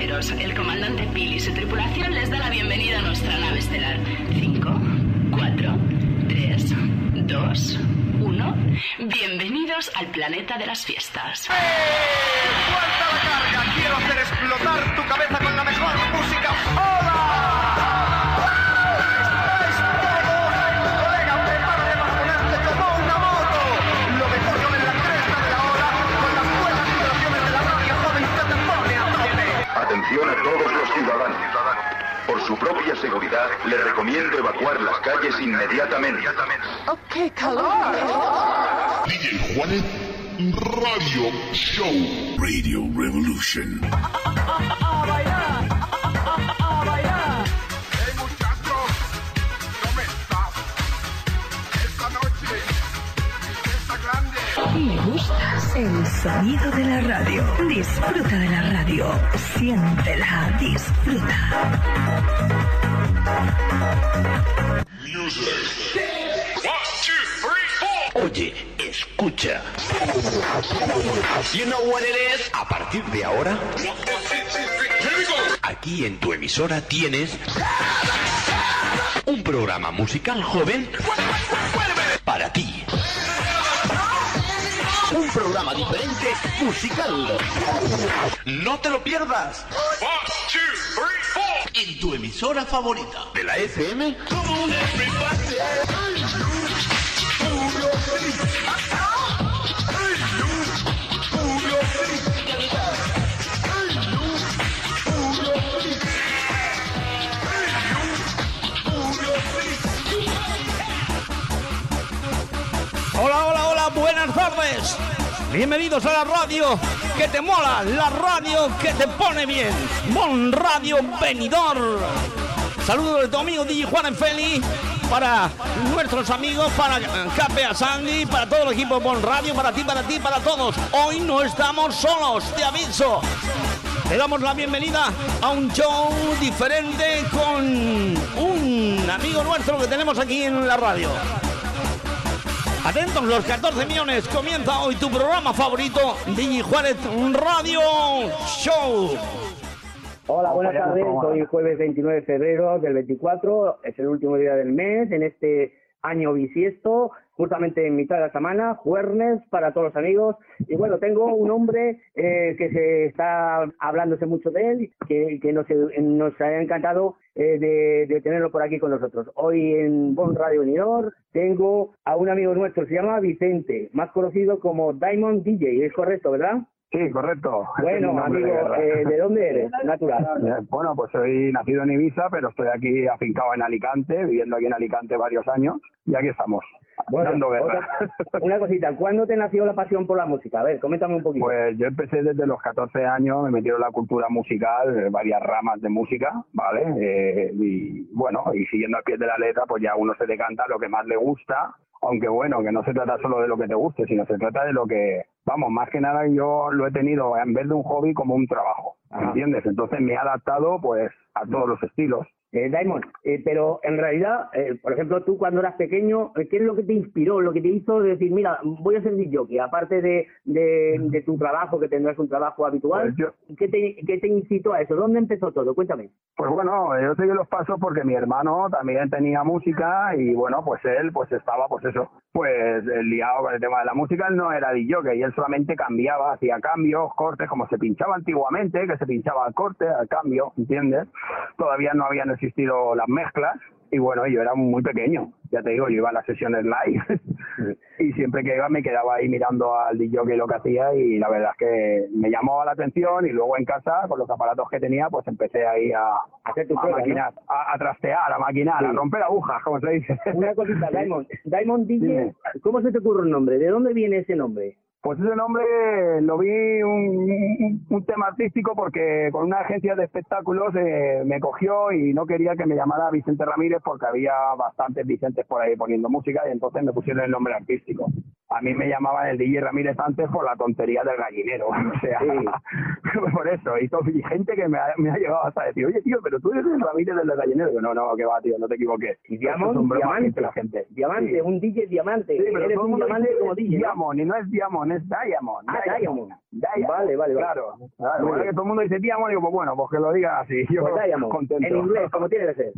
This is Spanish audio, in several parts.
pasajeros, el comandante Bill y su tripulación les da la bienvenida a nuestra nave estelar. 5, 4, 3, 2, 1. Bienvenidos al planeta de las fiestas. ¡Suelta la carga! Quiero hacer explotar tu cabeza con la mejor música. Su propia seguridad, le recomiendo evacuar las calles inmediatamente. ¡Qué calor! DJ Juanet Radio Show. Radio Revolution. El sonido de la radio. Disfruta de la radio. Siéntela, disfruta. Music. Oye, escucha. You know what it is? A partir de ahora, aquí en tu emisora tienes un programa musical joven Un programa diferente musical. No te lo pierdas. One, two, three, four. En tu emisora favorita de la FM. Hola, Bienvenidos a la radio que te mola, la radio que te pone bien. Bon Radio Venidor. Saludos de tu amigo DJ Juan Feli para nuestros amigos, para Cape a Sandy, para todo el equipo Bon Radio, para ti, para ti, para todos. Hoy no estamos solos, te aviso. Le damos la bienvenida a un show diferente con un amigo nuestro que tenemos aquí en la radio. Atentos los 14 millones, comienza hoy tu programa favorito, Digi Juárez Radio Show. Hola, buenas tardes. Hoy jueves 29 de febrero del 24. Es el último día del mes en este año bisiesto, justamente en mitad de la semana, jueves para todos los amigos. Y bueno, tengo un hombre eh, que se está hablándose mucho de él, que, que nos, nos ha encantado eh, de, de tenerlo por aquí con nosotros. Hoy en Bon Radio Unidor tengo a un amigo nuestro, se llama Vicente, más conocido como Diamond DJ, ¿es correcto, verdad? Sí, correcto. Bueno, amigo, de eh, ¿de dónde eres? Natural. Eh, Bueno, pues soy nacido en Ibiza, pero estoy aquí afincado en Alicante, viviendo aquí en Alicante varios años, y aquí estamos, Bueno, dando guerra. otra- una cosita, ¿cuándo te nació la pasión por la música? A ver, coméntame un poquito. Pues yo empecé desde los 14 años, me metieron en la cultura musical, eh, varias ramas de música, ¿vale? Eh, y bueno, y siguiendo al pie de la letra, pues ya uno se decanta lo que más le gusta, aunque bueno, que no se trata solo de lo que te guste, sino se trata de lo que, vamos, más que nada yo lo he tenido en vez de un hobby como un trabajo. ¿entiendes? Entonces me he adaptado pues a todos los estilos. Eh, Diamond, eh, pero en realidad, eh, por ejemplo, tú cuando eras pequeño, eh, ¿qué es lo que te inspiró, lo que te hizo decir, mira, voy a ser DJ, aparte de, de, de tu trabajo, que tendrás un trabajo habitual, Pues yo- ¿qué, te, ¿qué te incitó a eso? ¿Dónde empezó todo? Cuéntame. Pues bueno, yo seguí los pasos porque mi hermano también tenía música y bueno, pues él pues estaba pues eso, pues liado con el tema de la música, él no era DJ, y él solamente cambiaba, hacía cambios, cortes, como se pinchaba antiguamente, que se pinchaba al corte, al cambio, ¿entiendes? Todavía no habían existido las mezclas y bueno, yo era muy pequeño, ya te digo, yo iba a las sesiones live y siempre que iba me quedaba ahí mirando al DJ lo que hacía y la verdad es que me llamó la atención y luego en casa con los aparatos que tenía pues empecé ahí a, Hacer tu a prueba, maquinar, a, a trastear, a maquinar, a romper agujas, como se dice. Una cosita, Diamond. Diamond DJ. ¿cómo se te ocurre un nombre? ¿De dónde viene ese nombre? Pues ese nombre lo vi un, un- tema artístico porque con una agencia de espectáculos eh, me cogió y no quería que me llamara Vicente Ramírez porque había bastantes Vicentes por ahí poniendo música y entonces me pusieron el nombre artístico. A mí me llamaban el DJ Ramírez antes por la tontería del gallinero, o sea, por eso. Y, todo- y gente que me ha, me ha llegado hasta decir, oye tío, pero tú eres el Ramírez del gallinero. Digo, no, no, que va tío, no te equivoques. Y es Diamond, un que diamante, la gente. diamante, Sí. un DJ diamante. Sí, pero Eres un diamante como DJ, ¿no? Diamond, y no es Diamond, es Diamond. Ah, Diamond. Diamond. Vale, vale, vale. Claro. claro. Bueno, que todo el mundo dice Diamond, digo, pues bueno, pues que lo diga así. Yo Pues Diamond, contento. en inglés, como tiene que ser.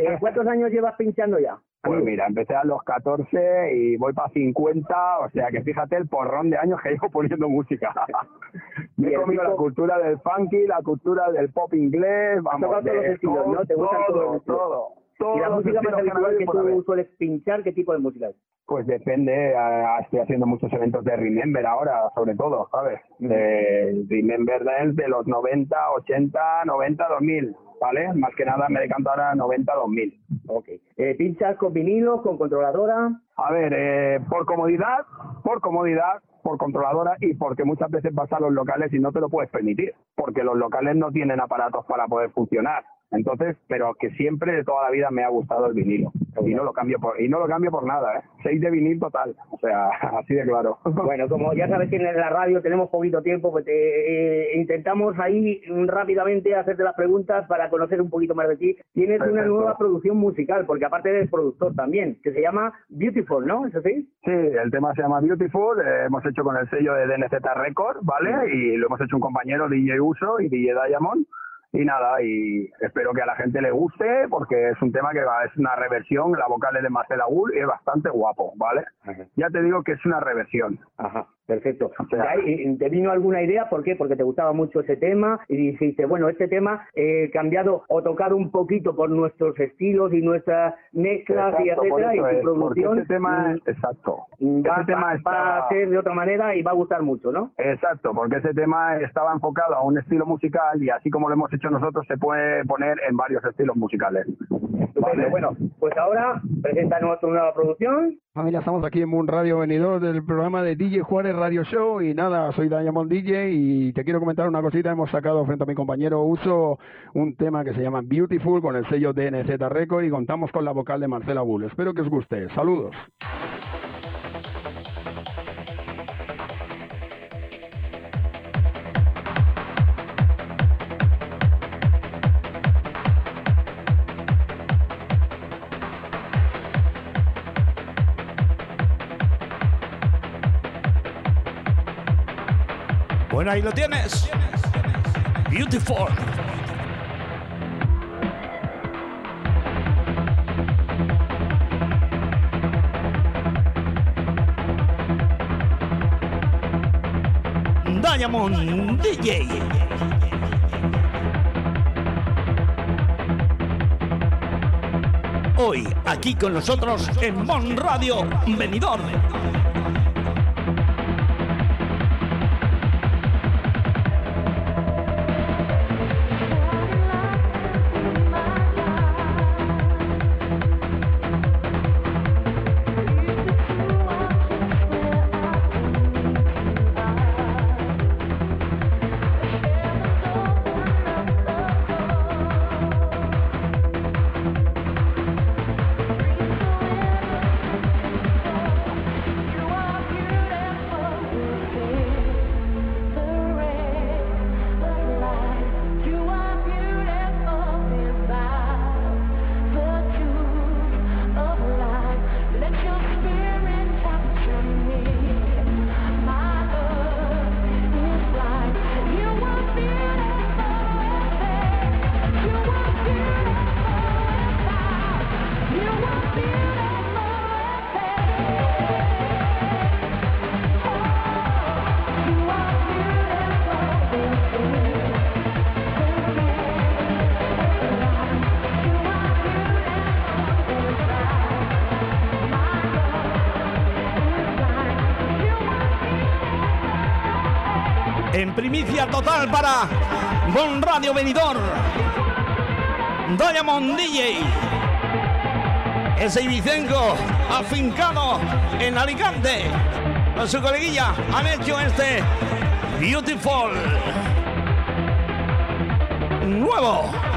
Eh, ¿Cuántos años llevas pinchando ya? Pues mira, empecé a los 14 y voy para 50, o sea que fíjate el porrón de años que llevo poniendo música. Me he comido la cultura del funky, la cultura del pop inglés, vamos, tocado todos los de estilos, ¿no? ¿Te gustan todos los estilos? todo, todo. ¿Y la música más habitual que por haber. tú sueles pinchar, qué tipo de música es? Pues depende, ah, estoy haciendo muchos eventos de Remember ahora, sobre todo, ¿sabes? De Remember Dance de los 90, 80, 90, 2000, ¿vale? Más que nada me decanto ahora 90, 2000. Ok. Eh, ¿Pinchas con vinilo, con controladora? A ver, eh, por comodidad, por comodidad, por controladora y porque muchas veces vas a los locales y no te lo puedes permitir, porque los locales no tienen aparatos para poder funcionar. Entonces, pero que siempre de toda la vida me ha gustado el vinilo y no lo cambio por y no lo cambio por nada, ¿eh? Seis de vinil total, o sea, así de claro. Bueno, como ya sabes que en la radio tenemos poquito tiempo, pues eh, eh, intentamos ahí rápidamente hacerte las preguntas para conocer un poquito más de ti. Tienes una nueva producción musical, porque aparte eres productor también, que se llama Beautiful, ¿no? ¿Es así? Sí, el tema se llama Beautiful, eh, hemos hecho con el sello de DNZ Record, ¿vale? Y lo hemos hecho un compañero DJ Uso y DJ Diamond. Y nada, y espero que a la gente le guste porque es un tema que va, es una reversión, la vocal es de Marcela Gull y es bastante guapo, ¿vale? Ya te digo que es una reversión. Ajá, perfecto. ¿De ahí, ¿Te vino alguna idea? ¿Por qué? Porque te gustaba mucho ese tema y dijiste, bueno, este tema eh, cambiado o tocado un poquito por nuestros estilos y nuestras mezclas y Exacto, etcétera, y tu es, producción este tema, mm, exacto, va, ese tema va- está- va a ser de otra manera y va a gustar mucho, ¿no? Exacto, porque ese tema estaba enfocado a un estilo musical y así como lo hemos hecho nosotros se puede poner en varios estilos musicales. Bueno, pues ahora preséntanos tu nueva producción. Familia, estamos aquí en Moon Radio Venidor del programa de DJ Juárez Radio Show y nada, soy Diamond DJ y te quiero comentar una cosita, hemos sacado frente a mi compañero Uso un tema que se llama Beautiful con el sello DNZ Record y contamos con la vocal de Marcela Bull. Espero que os guste. Saludos. Ahí lo tienes. Beautiful. Diamond DJ. Hoy, aquí con nosotros en Mon Radio Venidor. Total para Bon Radio Venidor. Diamond DJ. Ese Ibicenco afincado en Alicante. Con su coleguilla han hecho este Beautiful. Nuevo.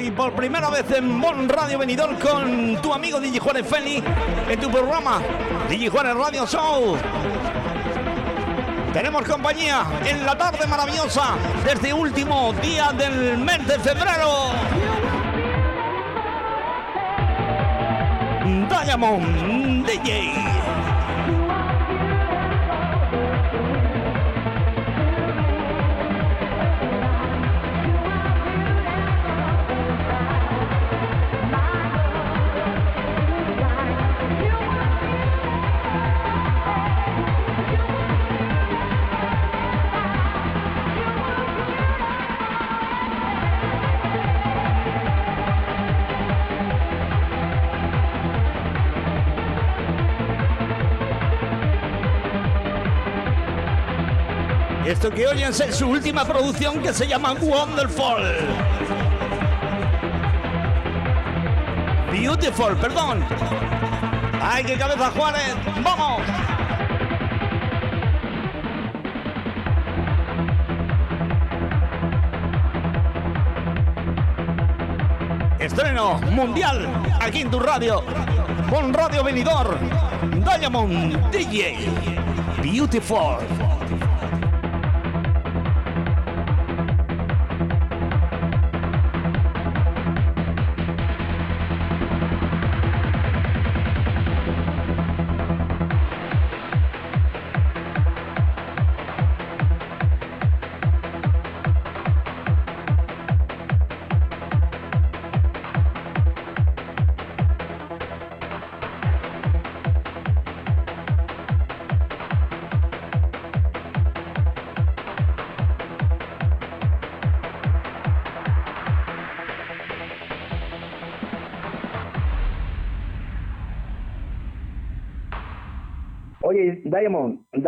Hoy por primera vez en Bon Radio Venidor con tu amigo DJ Juárez Feli en tu programa DJ Juárez Radio Show. Tenemos compañía en la tarde maravillosa desde último día del mes de febrero. Diamond DJ. Esto que oyen es su última producción que se llama Wonderful. Beautiful, perdón. ¡Ay, qué cabeza, Juárez! ¡Vamos! Estreno mundial aquí en tu radio. Con Radio Venidor. Diamond DJ. Beautiful.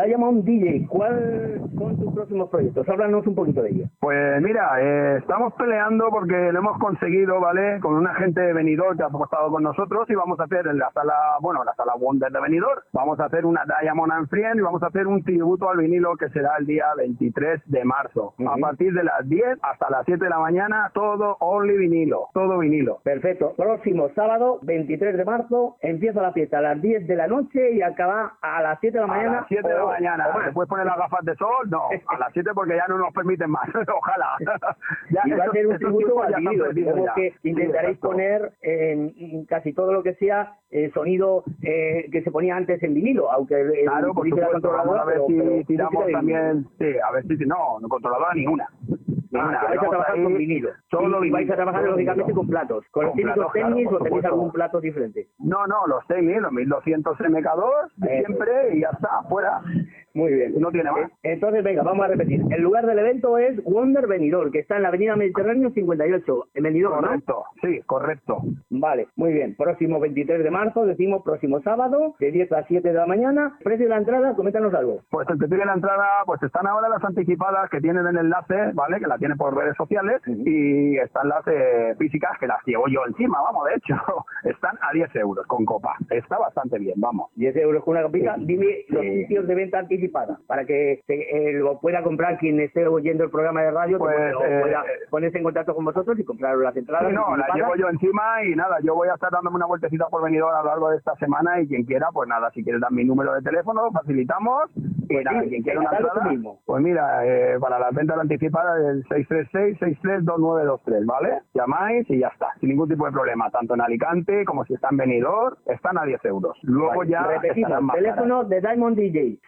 Diamond, Diamond DJ, ¿cuál son tus próximos proyectos? Háblanos un poquito de ellos. Pues mira, eh, estamos peleando porque lo hemos conseguido, ¿vale? Con una gente de Benidorm que ha estado con nosotros y vamos a hacer en la sala, bueno, la sala Wonder de Benidorm, vamos a hacer una Diamond and Friend y vamos a hacer un tributo al vinilo que será el día 23 de marzo. A partir de las 10 hasta las 7 de la mañana, todo only vinilo, todo vinilo. Perfecto. Próximo sábado, 23 de marzo, empieza la fiesta a las 10 de la noche y acaba a las 7 de la mañana. A las 7 de la o- mañana. o más. ¿Te puedes poner las gafas de sol? No, a las 7 porque ya no nos permiten más. Ojalá. Ya, y va a ser un tributo Supongo ya. que intentaréis poner en casi todo lo que sea eh, sonido eh, que se ponía antes en vinilo, aunque el- Claro, por supuesto. Vamos a ver pero- si pero tiramos también. Sí, a ver si. No, no controladora ninguna. Ah, Ninguna. que vais a trabajar ir con vinilo. Solo y, y vais a trabajar lógicamente con platos. ¿Con, los Con típicos platos, claro, tenis por o tenéis algún plato diferente? No, no, los 6000, los 1200 MK2, de Eso. siempre y ya está, fuera. Muy bien. No tiene más. Entonces, venga, vamos a repetir. El lugar del evento es Wonder Benidorm, que está en la avenida Mediterráneo 58, en Benidorm, ¿no? Correcto, sí, correcto. Vale, muy bien. Próximo 23 de marzo, decimos próximo sábado, de 10 a 7 de la mañana. Precio de la entrada, coméntanos algo. Pues el que tiene la entrada, pues están ahora las anticipadas que tienen el enlace, ¿vale? Que la tienen por redes sociales y están las eh, físicas que las llevo yo encima, vamos, de hecho, están a 10 euros con copa. Está bastante bien, vamos. 10 euros con una copita. Sí. Dime los sitios de venta anticipada para que se- eh, lo pueda comprar quien esté oyendo el programa de radio, que Pues, pueda- eh, pueda ponerse en contacto con vosotros y comprar las entradas. Sí, no, la anticipadas. llevo yo encima y nada, yo voy a estar dándome una vueltecita por venidor a lo largo de esta semana y quien quiera, pues nada, si quieres dar mi número de teléfono, facilitamos y Pues nada, sí, quien quiera una entrada, mismo. pues mira, eh, para las ventas anticipadas el 636-632923, ¿vale? Llamáis y ya está, sin ningún tipo de problema, tanto en Alicante como si está en venidor, están a 10 euros. Luego Vale, ya repetimos, teléfono de Diamond DJ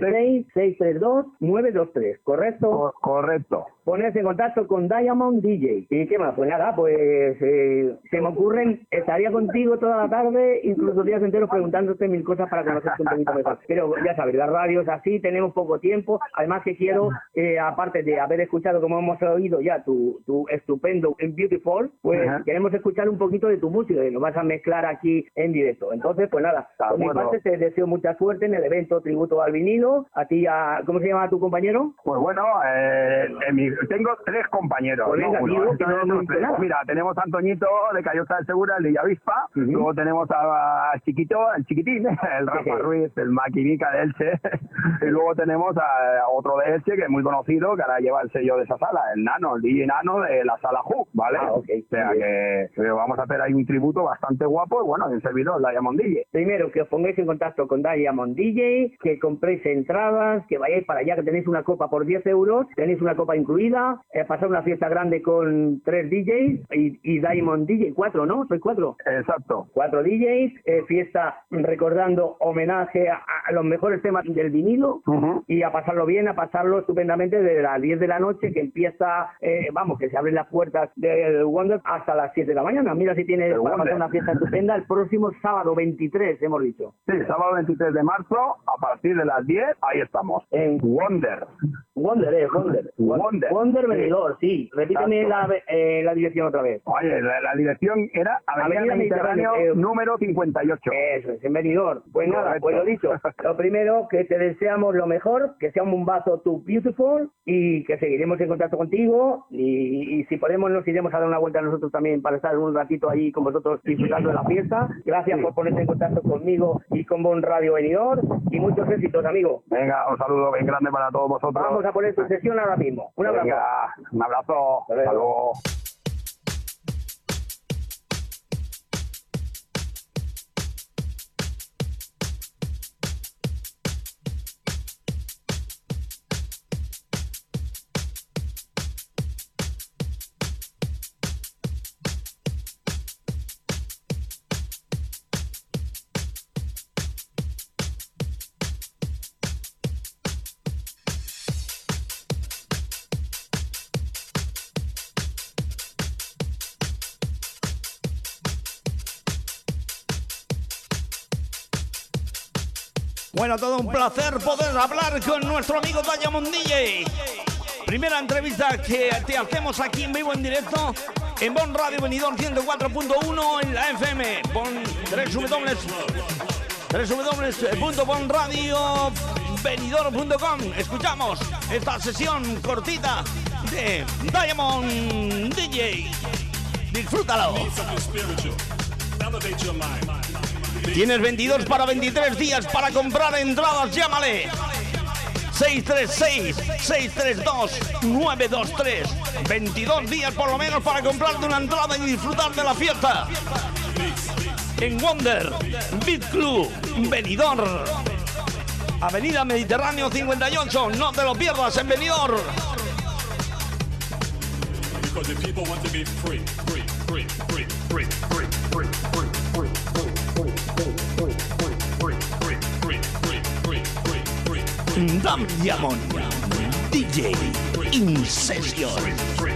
636-632-923, ¿correcto? caras. Co- correcto. Ponerse en contacto con Diamond DJ. ¿Y qué más? Pues nada, pues eh, se me ocurren, estaría contigo toda la tarde, incluso días enteros preguntándote mil cosas para conocerte un poquito mejor. Pero ya sabes, las radios así, tenemos poco tiempo. Además que quiero, eh, aparte de haber escuchado, como hemos oído ya, tu, tu estupendo en Beautiful, pues Ajá. queremos escuchar un poquito de tu música y nos vas a mezclar aquí en directo. Entonces, pues nada, por mi parte te deseo mucha suerte en el evento Tributo al Vinilo. A ti, a, ¿cómo se llama tu compañero? Pues bueno, eh, en mi- tengo tres compañeros. Pues. Mira, tenemos a Antoñito de Callosa del Segura, el de Villavispa. Luego tenemos a, a Chiquito, el chiquitín, el Rafa Ruiz, el maquinica de Elche. Y luego tenemos a, a otro de Elche que es muy conocido, que ahora lleva el sello de esa sala, el Nano, el DJ Nano de la sala Hook, ¿vale? Ah, ok. O sea que, que vamos a hacer ahí un tributo bastante guapo y bueno, un servidor, Diamond DJ. Primero, que os pongáis en contacto con Diamond DJ, que compréis entradas, que vayáis para allá, que tenéis una copa por 10 euros, tenéis una copa incluida, eh, pasar una fiesta grande con tres DJs y, y Diamond DJ, cuatro, ¿no? Soy cuatro. Exacto. Cuatro DJs, eh, fiesta recordando homenaje a, a los mejores temas del vinilo Ujú. y a pasarlo bien, a pasarlo estupendamente desde las 10 de la noche que empieza, eh, vamos, que se abren las puertas del Wonder hasta las 7 de la mañana. Mira si tienes El para Wonder. pasar una fiesta estupenda el próximo sábado 23, hemos dicho. Sí, sábado 23 de marzo, a partir de las 10, ahí estamos. En Wonder. Wonder, eh, Wonder. Wonder. Wonder Sí. Venidor, sí. Repíteme la, eh, la dirección otra vez. Oye, la, la dirección era Avenida, Avenida Mediterráneo, Mediterráneo, eh, número 58. Eso es, en venidor. Pues nada, pues lo dicho. Lo primero, que te deseamos lo mejor, que sea un bombazo tu beautiful y que seguiremos en contacto contigo y, y si podemos nos iremos a dar una vuelta nosotros también para estar un ratito ahí con vosotros disfrutando de la fiesta. Gracias por ponerte en contacto conmigo y con Bon Radio Venidor y muchos éxitos, Venga, un saludo bien grande para todos vosotros. Vamos a poner tu sesión ahora mismo. Un abrazo. Venga, un abrazo. Hasta luego. Hasta luego. Bueno, todo un placer poder hablar con nuestro amigo Diamond DJ. Primera entrevista que te hacemos aquí en vivo en directo en Bon Radio Venidor 104.1 en la FM. Bon www www.bonradiovenidor.com Escuchamos esta sesión cortita de Diamond DJ. Disfrútalo. Tienes 22 para 23 días para comprar entradas, llámale. 636-632-923. 22 días por lo menos para comprarte una entrada y disfrutar de la fiesta. En Wonder, Beat Club, Benidorm. Avenida Mediterráneo 58, no te lo pierdas en Benidorm. Because the people want to be free, free, free, free, free, free, free, free, free, Damiamon DJ in session.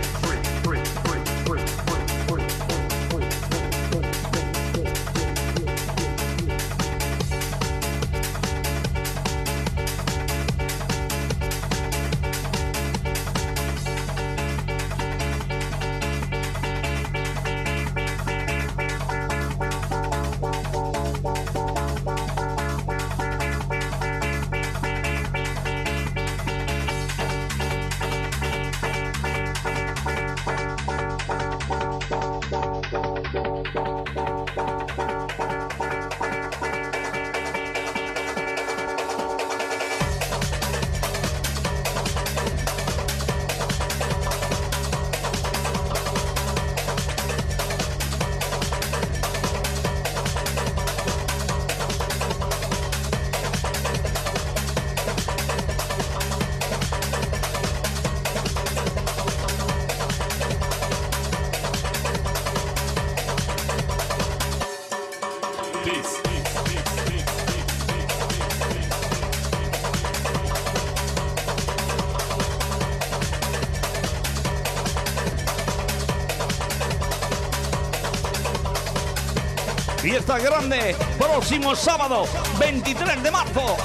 Grande, próximo sábado, 23 de marzo.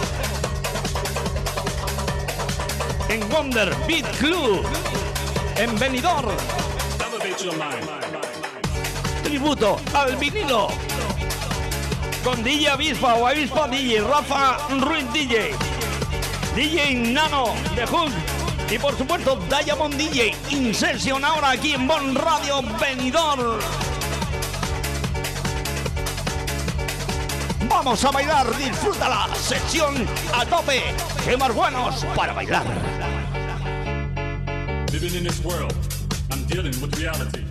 En Wonder Beat Club, en Benidorm. Tributo al vinilo. Con DJ Avispa o Avispa DJ, Rafa Ruiz DJ, DJ Nano de Hook y por supuesto Diamond DJ In Session ahora aquí en Bon Radio Benidorm. Vamos a bailar, disfruta la sesión a tope. Buenos para bailar. Living in this world, I'm dealing with reality.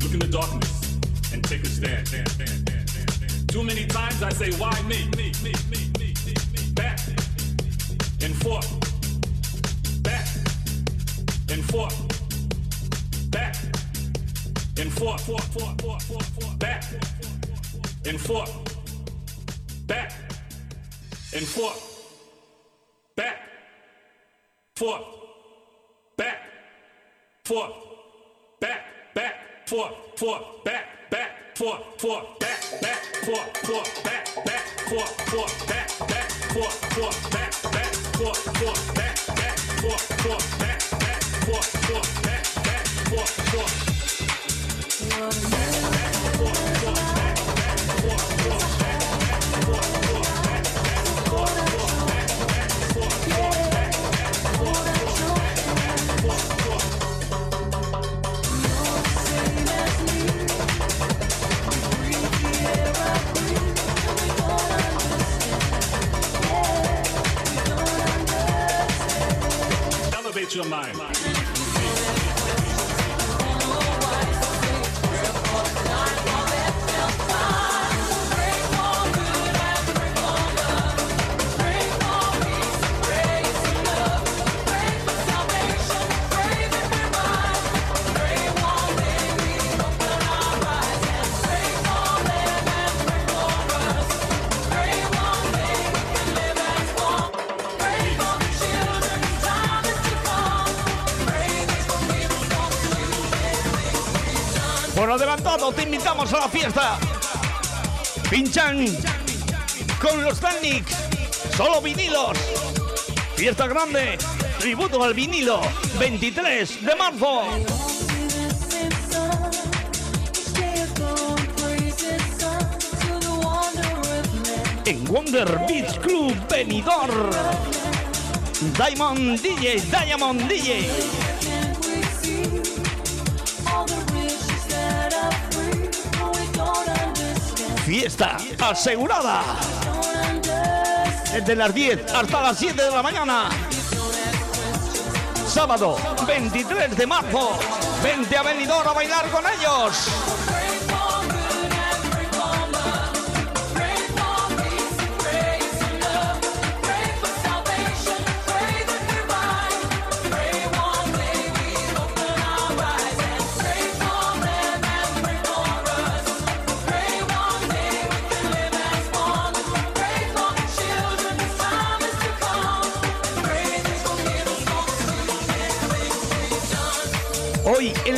Look in the darkness and take a stand. Too many times I say, why me? Me, me, me, me, me. Back and forth. Back and forth. Back and forth. forth, forth, forth. Back and forth. Back and forth. Back. Forth. Back. back, Forth. forth, Back. Back. Forth. Forth. Back. Back. Forth. Forth. Back. Back. Forth. Forth. Back. Back. Forth. Forth. Back. Back. Forth. Forth. Back. Back. Forth. Forth. Back. Back. Forth. Forth. Back. Back. Forth. Forth. Back. Back. Forth. Forth. Your mind. Te invitamos a la fiesta. Pinchan con los Technics, solo vinilos. Fiesta grande, tributo al vinilo, 23 de marzo. En Wonder Beach Club Benidorm. Diamond DJ, Diamond DJ. Fiesta asegurada. Desde las 10 hasta las 7 de la mañana. Sábado 23 de marzo. Vente a Benidorm a bailar con ellos.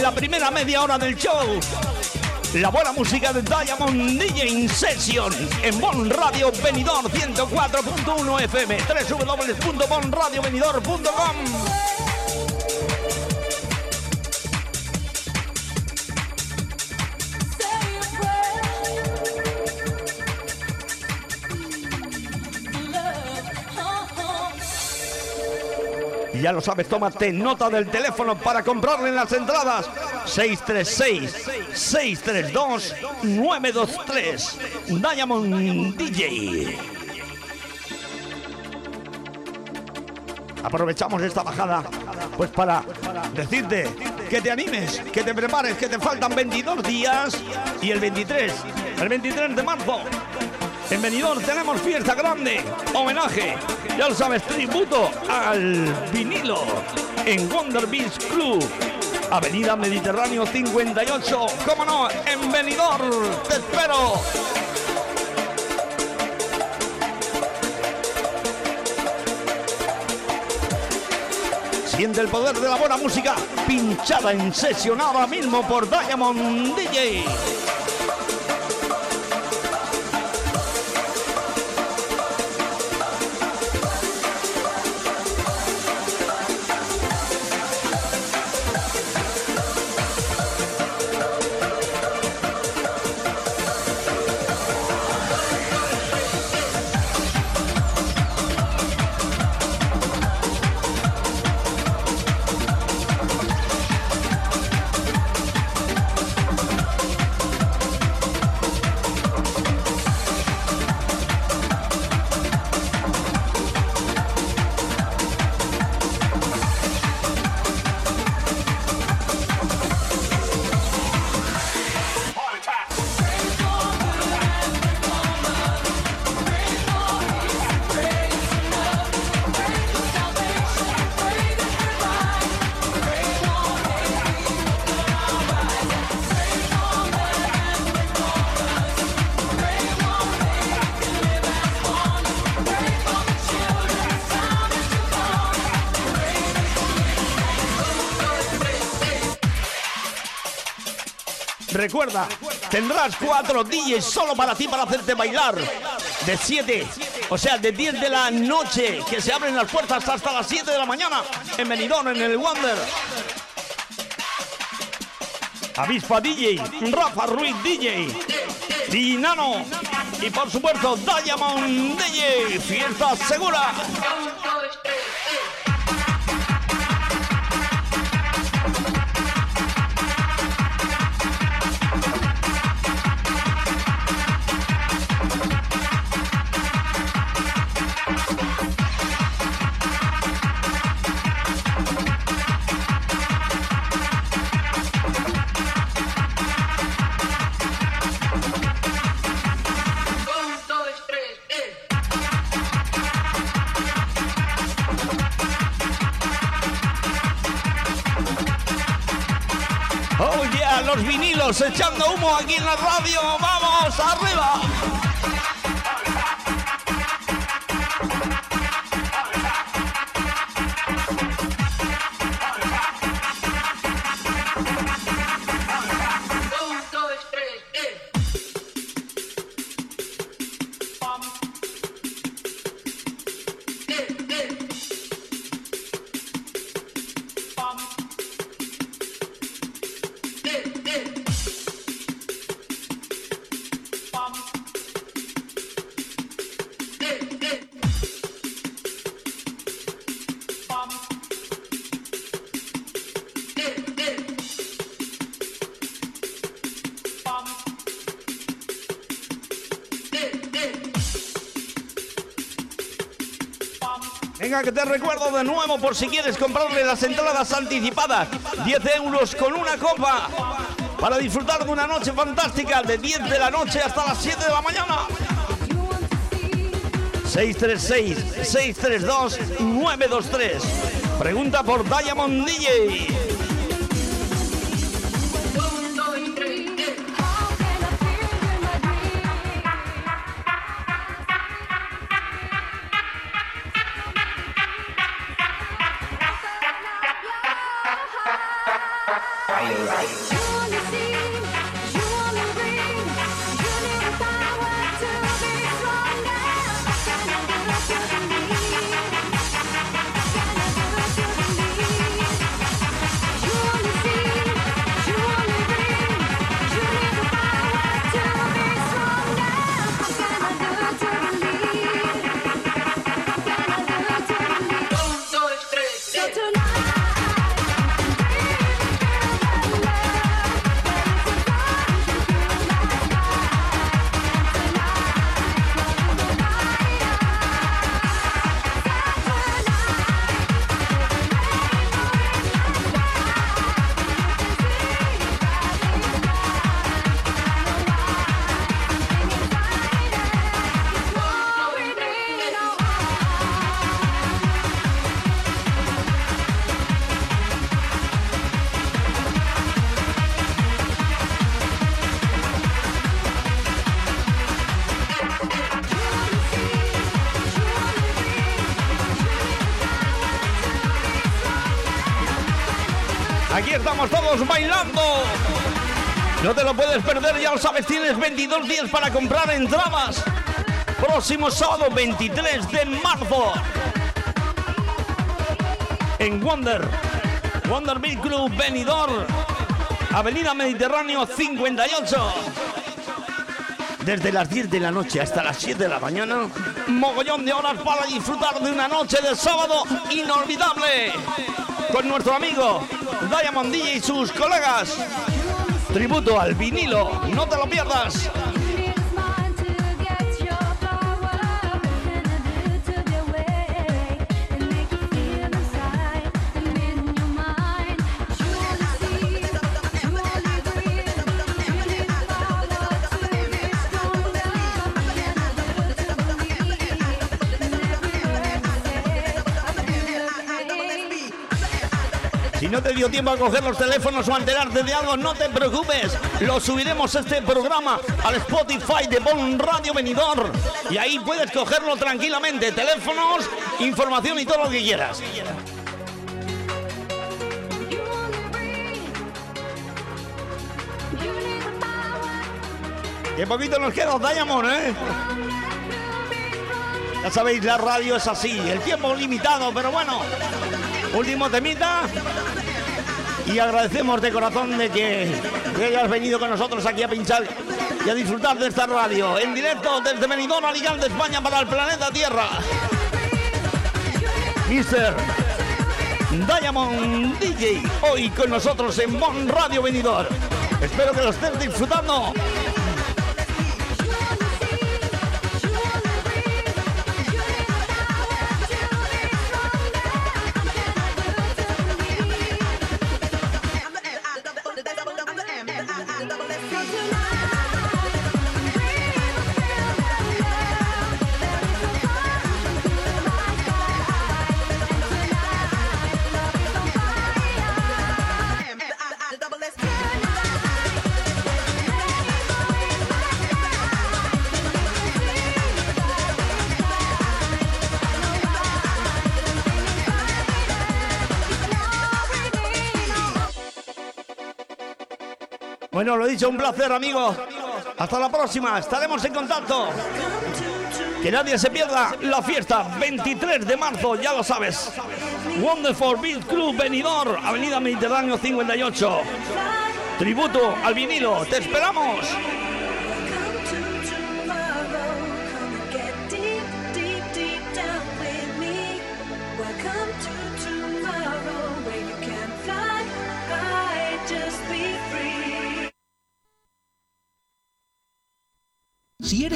La primera media hora del show. La buena música de Diamond DJ Session en Bon Radio Benidorm 104.1 FM www.bonradiobenidorm.com ya lo sabes, tómate nota del teléfono para comprarle las entradas. 636-632-923. Diamond DJ. Aprovechamos esta bajada pues para decirte que te animes, que te prepares, que te faltan 22 días y el 23, el 23 de marzo en Benidorm tenemos fiesta grande, homenaje, ya lo sabes, tributo al vinilo en Wonder Beach Club, Avenida Mediterráneo 58, cómo no, en Benidorm, te espero. Siente el poder de la buena música, pinchada en sesión ahora mismo por Diamond DJ. Recuerda, tendrás cuatro DJs solo para ti para hacerte bailar. De 7, o sea, de 10 de la noche, que se abren las puertas hasta las 7 de la mañana en Benidorm, en el Wonder. Avispa DJ, Rafa Ruiz DJ, DJ Nano y por supuesto Diamond DJ, fiesta segura. Echando humo aquí en la radio. Vamos, arriba. Venga, que te recuerdo de nuevo por si quieres comprarle las entradas anticipadas. 10 euros con una copa para disfrutar de una noche fantástica de 10 de la noche hasta las 7 de la mañana. 636-632-923. Pregunta por Diamond DJ. Aquí estamos todos bailando. No te lo puedes perder, ya lo sabes, tienes 22 días para comprar entradas. Próximo sábado 23 de marzo. En Wonder. Wonder Beat Club Benidorm. Avenida Mediterráneo 58. Desde las 10 de la noche hasta las 7 de la mañana, mogollón de horas para disfrutar de una noche de sábado inolvidable. Con nuestro amigo Diamond DJ y sus colegas. Tributo al vinilo, no te lo pierdas. Tiempo a coger los teléfonos o a enterarte de algo, no te preocupes. Lo subiremos este programa al Spotify de Bon Radio Benidorm. Y ahí puedes cogerlo tranquilamente. Teléfonos, información y todo lo que quieras. Qué poquito nos queda, Diamond, ¿eh? Ya sabéis, la radio es así, el tiempo limitado, pero bueno. Último temita. Y agradecemos de corazón de que, hayas venido con nosotros aquí a pinchar y a disfrutar de esta radio en directo desde Benidorm, Alicante, España para el planeta Tierra. Mister Diamond DJ, hoy con nosotros en Bon Radio Venidor. Espero que lo estés disfrutando. Lo dicho, un placer, amigos. Hasta la próxima, estaremos en contacto. Que nadie se pierda la fiesta 23 de marzo, ya lo sabes. Wonderful Beat Club Benidorm, Avenida Mediterráneo 58. Tributo al vinilo, te esperamos.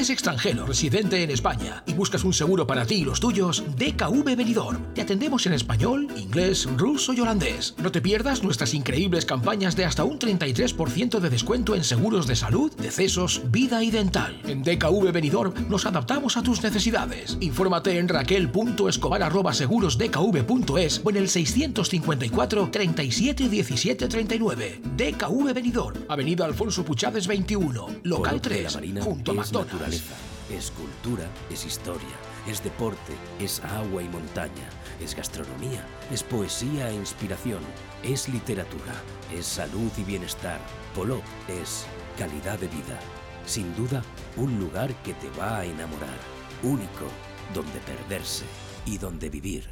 Eres extranjero residente en España y buscas un seguro para ti y los tuyos, DKV Benidorm. Te atendemos en español, inglés, ruso y holandés. No te pierdas nuestras increíbles campañas de hasta un 33% de descuento en seguros de salud, decesos, vida y dental. En DKV Benidorm nos adaptamos a tus necesidades. Infórmate en raquel.escobar@segurosdkv.es o en el 654 37 17 39. DKV Benidorm, Avenida Alfonso Puchades 21, local Conoce 3, la Marina junto a McDonald's. Naturaleza, es cultura, es historia, es deporte, es agua y montaña, es gastronomía, es poesía e inspiración, es literatura, es salud y bienestar. Polop es calidad de vida. Sin duda, un lugar que te va a enamorar. Único, donde perderse y donde vivir.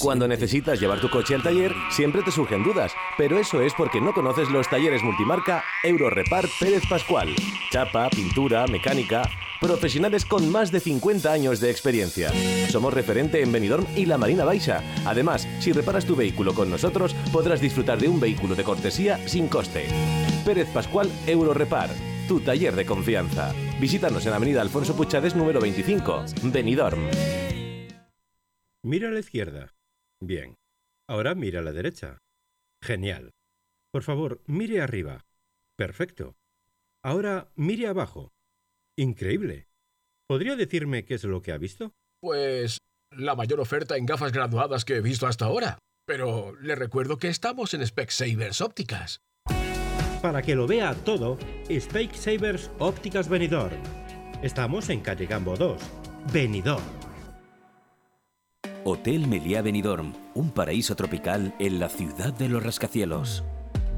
Cuando necesitas llevar tu coche al taller, siempre te surgen dudas, pero eso es porque no conoces los talleres multimarca Eurorepar Pérez Pascual. Chapa, pintura, mecánica, profesionales con más de 50 años de experiencia. Somos referente en Benidorm y la Marina Baixa. Además, si reparas tu vehículo con nosotros, podrás disfrutar de un vehículo de cortesía sin coste. Pérez Pascual Eurorepar, tu taller de confianza. Visítanos en Avenida Alfonso Puchades número 25, Benidorm. Mira a la izquierda. Bien. Ahora mira a la derecha. Genial. Por favor, mire arriba. Perfecto. Ahora mire abajo. Increíble. ¿Podría decirme qué es lo que ha visto? Pues la mayor oferta en gafas graduadas que he visto hasta ahora. Pero le recuerdo que estamos en Specsavers Ópticas. Para que lo vea todo, Specsavers Ópticas Benidorm. Estamos en calle Gambo 2, Benidorm. Hotel Meliá Benidorm, un paraíso tropical en la ciudad de los rascacielos.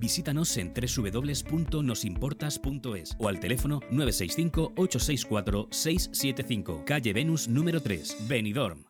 Visítanos en www.nosimportas.es o al teléfono 965-864-675, calle Venus número 3, Benidorm.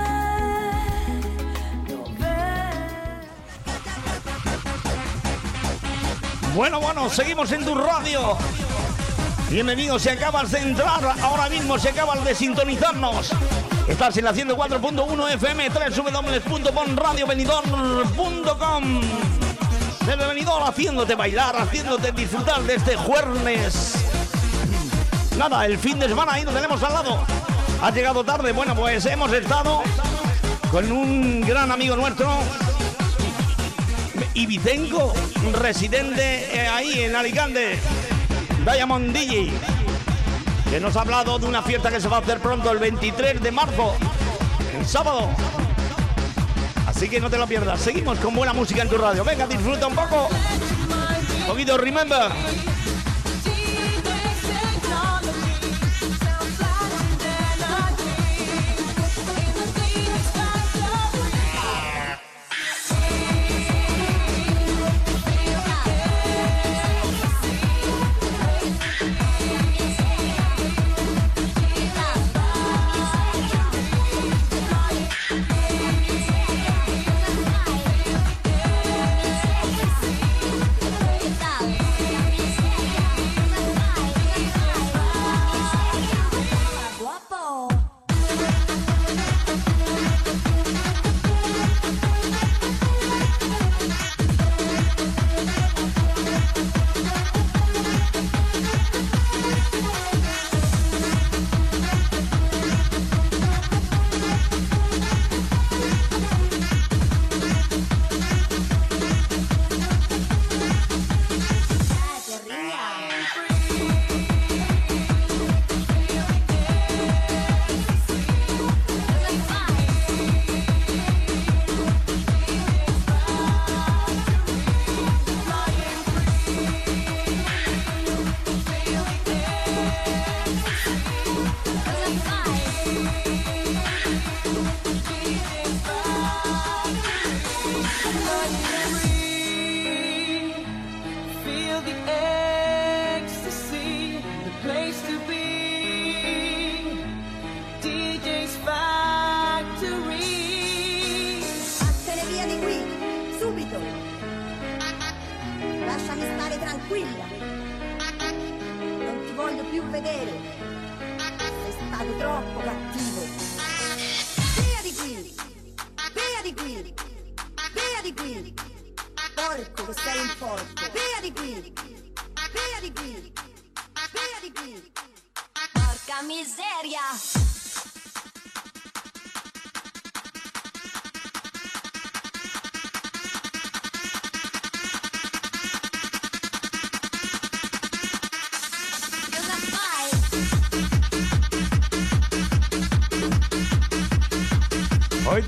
Bueno, bueno, seguimos en tu radio. Bienvenido, si acabas de entrar ahora mismo, si acabas de sintonizarnos. Estás en la 104.1 FM, www.radiovenidor.com. Desde Benidorm haciéndote bailar, haciéndote disfrutar de este jueves. Nada, el fin de semana ahí lo tenemos al lado. Ha llegado tarde, bueno, pues hemos estado con un gran amigo nuestro, Ibicenco, residente eh, ahí en Alicante, Diamond DJ, que nos ha hablado de una fiesta que se va a hacer pronto el 23 de marzo, el sábado. Así que no te lo pierdas. Seguimos con buena música en tu radio. Venga, disfruta un poco. Un poquito, remember.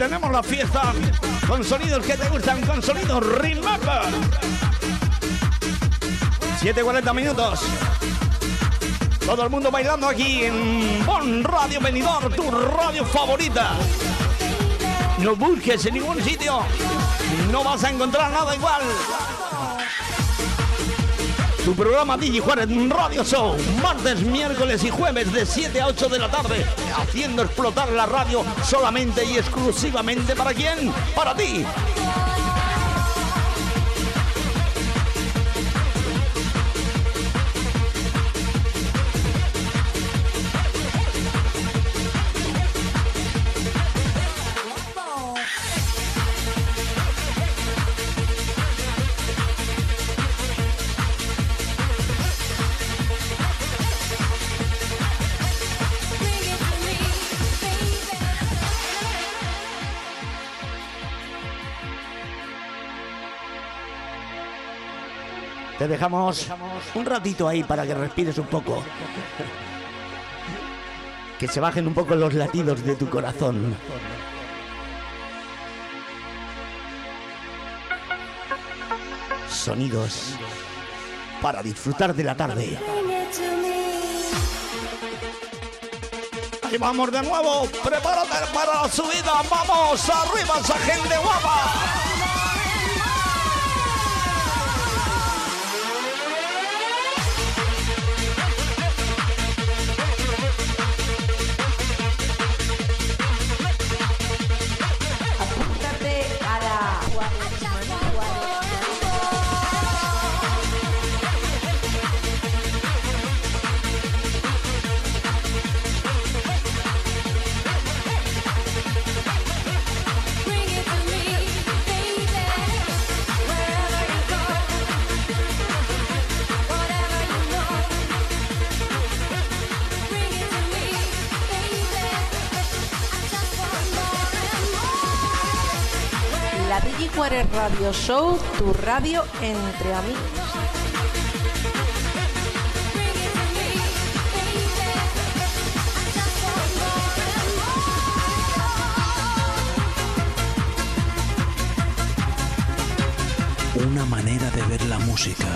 Tenemos la fiesta con sonidos que te gustan, con sonidos Remember. 7.40 minutos. Todo el mundo bailando aquí en Bon Radio Benidorm, tu radio favorita. No busques en ningún sitio. No vas a encontrar nada igual. Tu programa Digi Juárez Radio Show, martes, miércoles y jueves de 7 a 8 de la tarde, haciendo explotar la radio solamente y exclusivamente para quién? Para ti. Un ratito ahí para que respires un poco. Que se bajen un poco los latidos de tu corazón. Sonidos para disfrutar de la tarde. Ahí vamos de nuevo. Prepárate para la subida. Vamos arriba esa gente guapa. DJ Juárez Radio Show, tu radio entre amigos. Una manera de ver la música.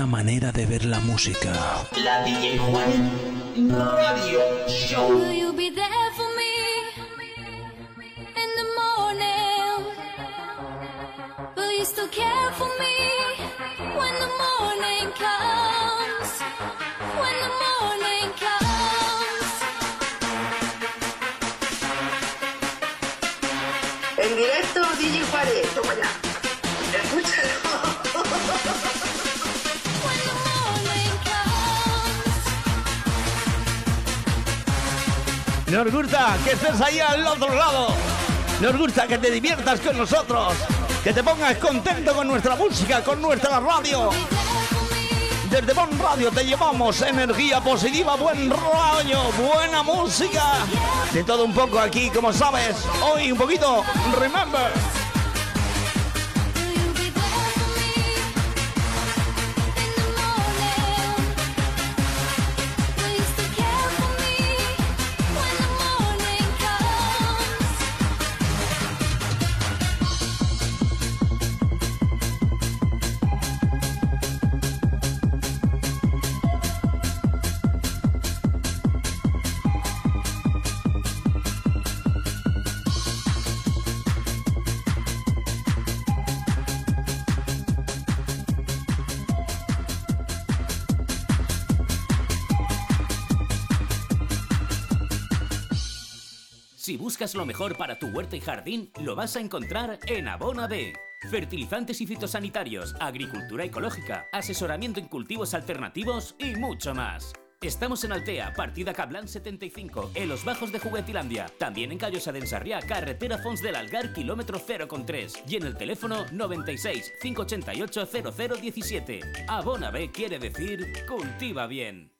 Una manera de ver la música. La DJ Juárez Radio Show. Nos gusta que estés ahí al otro lado. Nos gusta que te diviertas con nosotros. Que te pongas contento con nuestra música, con nuestra radio. Desde Bon Radio te llevamos energía positiva, buen rollo, buena música. De todo un poco aquí, como sabes. Hoy un poquito, remember. Lo mejor para tu huerta y jardín, lo vas a encontrar en Abona B. Fertilizantes y fitosanitarios, agricultura ecológica, asesoramiento en cultivos alternativos y mucho más. Estamos en Altea, partida Cablan 75, en los bajos de Juguetilandia. También en Callosa de Ensarriá, carretera Fons del Algar, kilómetro 0,3. Y en el teléfono 96 588 0017. Abona B quiere decir cultiva bien.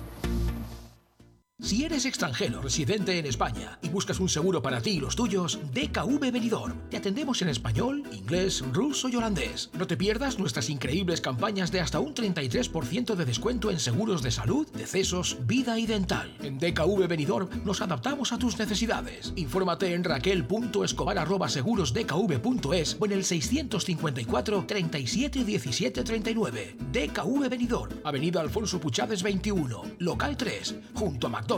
Si eres extranjero residente en España y buscas un seguro para ti y los tuyos, DKV Benidorm. Te atendemos en español, inglés, ruso y holandés. No te pierdas nuestras increíbles campañas de hasta un 33% de descuento en seguros de salud, decesos, vida y dental. En DKV Benidorm nos adaptamos a tus necesidades. Infórmate en raquel.escobar@segurosdkv.es o en el 654 37 17 39. DKV Benidorm, Avenida Alfonso Puchades 21, local 3, junto a McDonald's.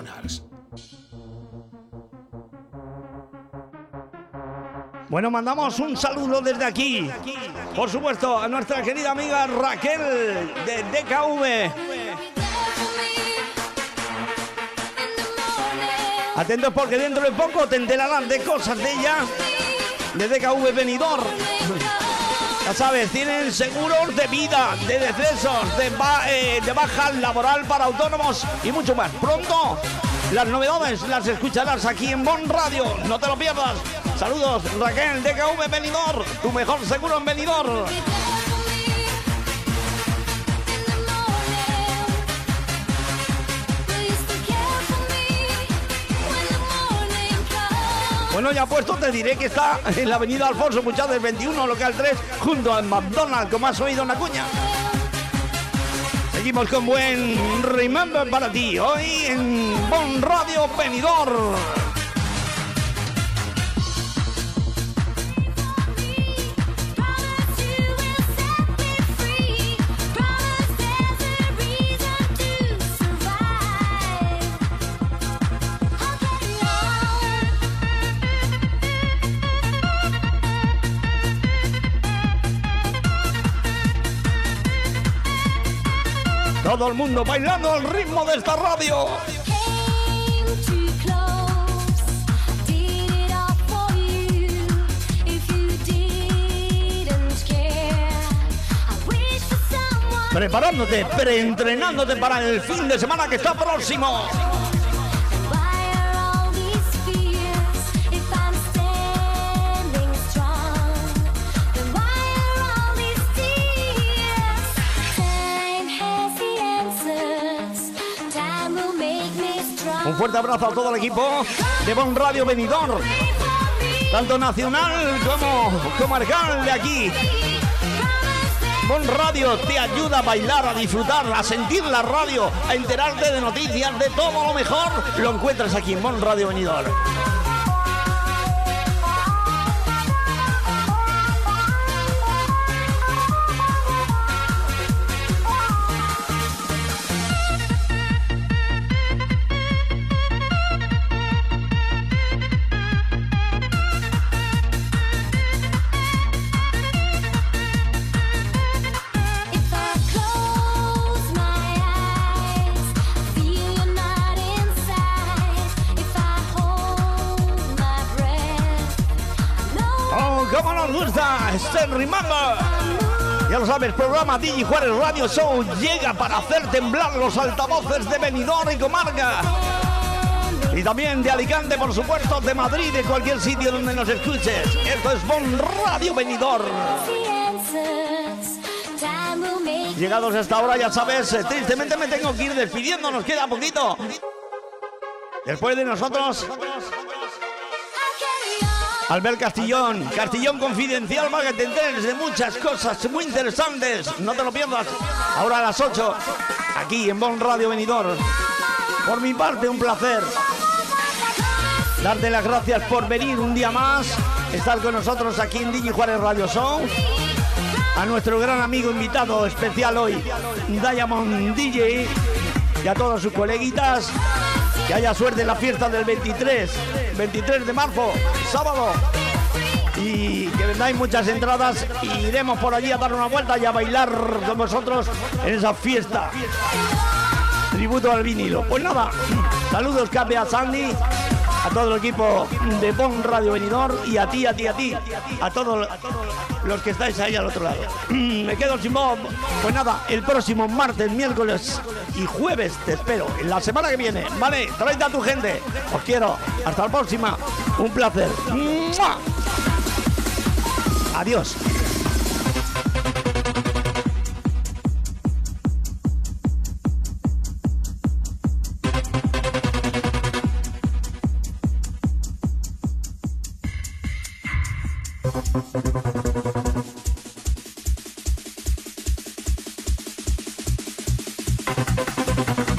Bueno, mandamos un saludo desde aquí, por supuesto, a nuestra querida amiga Raquel de DKV. Atentos porque dentro de poco te enterarán de cosas de ella, de DKV Venidor. Ya sabes, tienen seguros de vida, de decesos, eh, de baja laboral para autónomos y mucho más. Pronto las novedades las escucharás aquí en Bon Radio. No te lo pierdas. Saludos, Raquel, DKV Benidor, tu mejor seguro en. Bueno, ya puesto te diré que está en la avenida Alfonso Muchades 21, local 3, junto al McDonald's, como has oído en la cuña. Seguimos con buen Remember para ti, hoy en Bon Radio Benidor. Todo el mundo bailando al ritmo de esta radio. Preparándote, preentrenándote para el fin de semana que está próximo. Un fuerte abrazo a todo el equipo de Bon Radio Benidorm, tanto nacional como comarcal de aquí. Bon Radio te ayuda a bailar, a disfrutar, a sentir la radio, a enterarte de noticias, de todo lo mejor. Lo encuentras aquí en Bon Radio Benidorm. Este Remember. Ya lo sabes, programa Digi Juárez Radio Show llega para hacer temblar los altavoces de Benidorm y comarca. Y también de Alicante, por supuesto, de Madrid, de cualquier sitio donde nos escuches. Esto es Bon Radio Benidorm. Llegados a esta hora, ya sabes, eh, tristemente me tengo que ir despidiendo, nos queda poquito. Después de nosotros, Albert Castillón, Castillón Confidencial para que de muchas cosas muy interesantes. No te lo pierdas. Ahora a las 8, aquí en Bon Radio Venidor. Por mi parte, un placer. Darte las gracias por venir un día más, estar con nosotros aquí en Digi Juárez Radio Show. A nuestro gran amigo invitado especial hoy, Diamond DJ, y a todos sus coleguitas. Que haya suerte en la fiesta del 23, 23 de marzo, sábado. Y que vendáis muchas entradas y iremos por allí a dar una vuelta y a bailar con vosotros en esa fiesta. Tributo al vinilo. Pues nada, saludos Cape a Sandy, a todo el equipo de Bon Radio Venidor y a ti, a ti, a ti, a todos los que estáis ahí al otro lado. Me quedo sin voz. Pues nada, el próximo martes, miércoles y jueves te espero. En la semana que viene, ¿vale? Tráete a tu gente. Os quiero. Hasta la próxima. Un placer. Adiós. Estás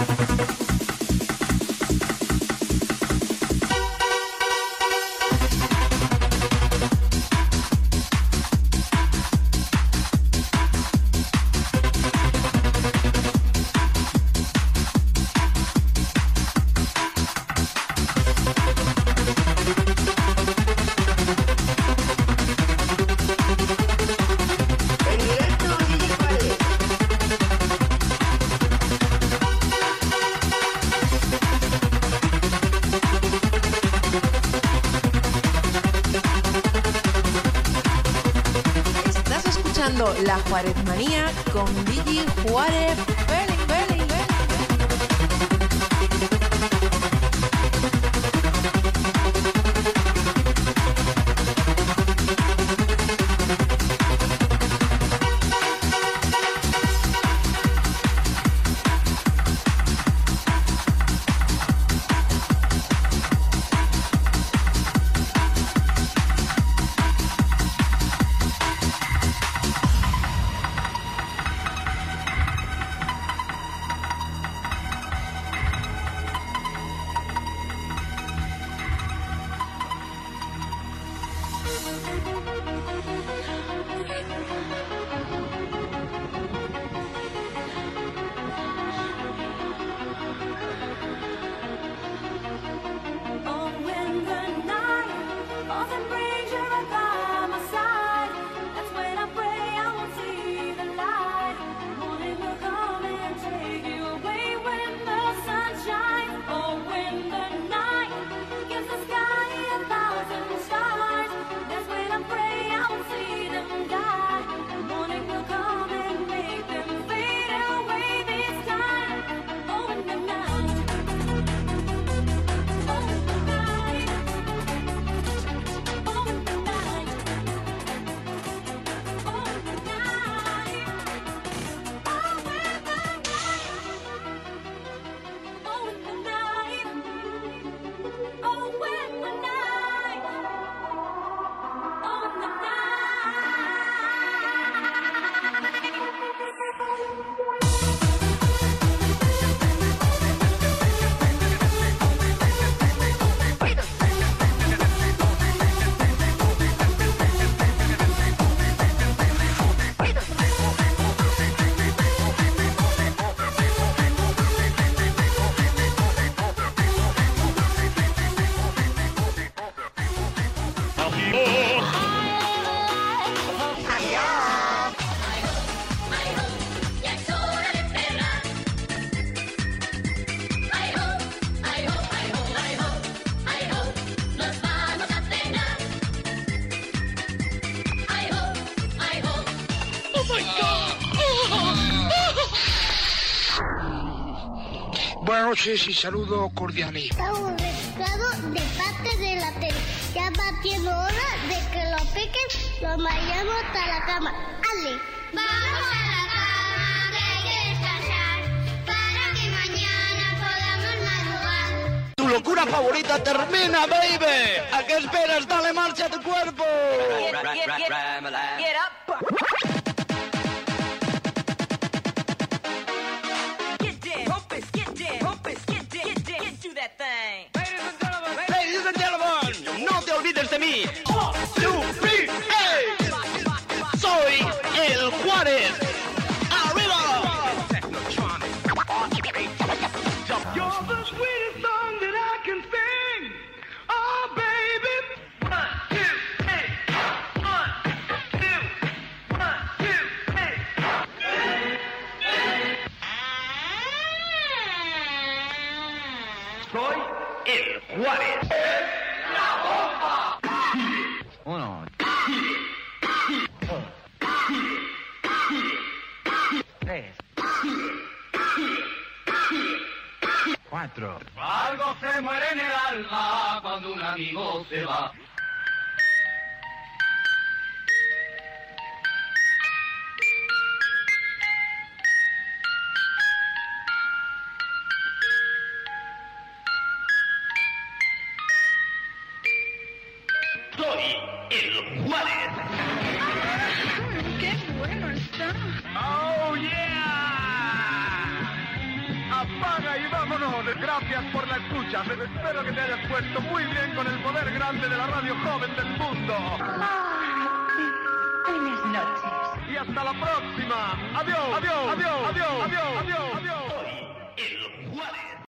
noches y saludos cordiales. Estamos mezclados de parte de la tele. Ya va siendo hora de que lo piquen, lo vayamos hasta la cama. ¡Ale! Vamos a la cama, que hay que descansar, para que mañana podamos madrugar. Tu locura favorita termina, baby. ¿A qué esperas? Dale marcha a tu cuerpo. Get up. Get Algo se muere en el alma cuando un amigo se va.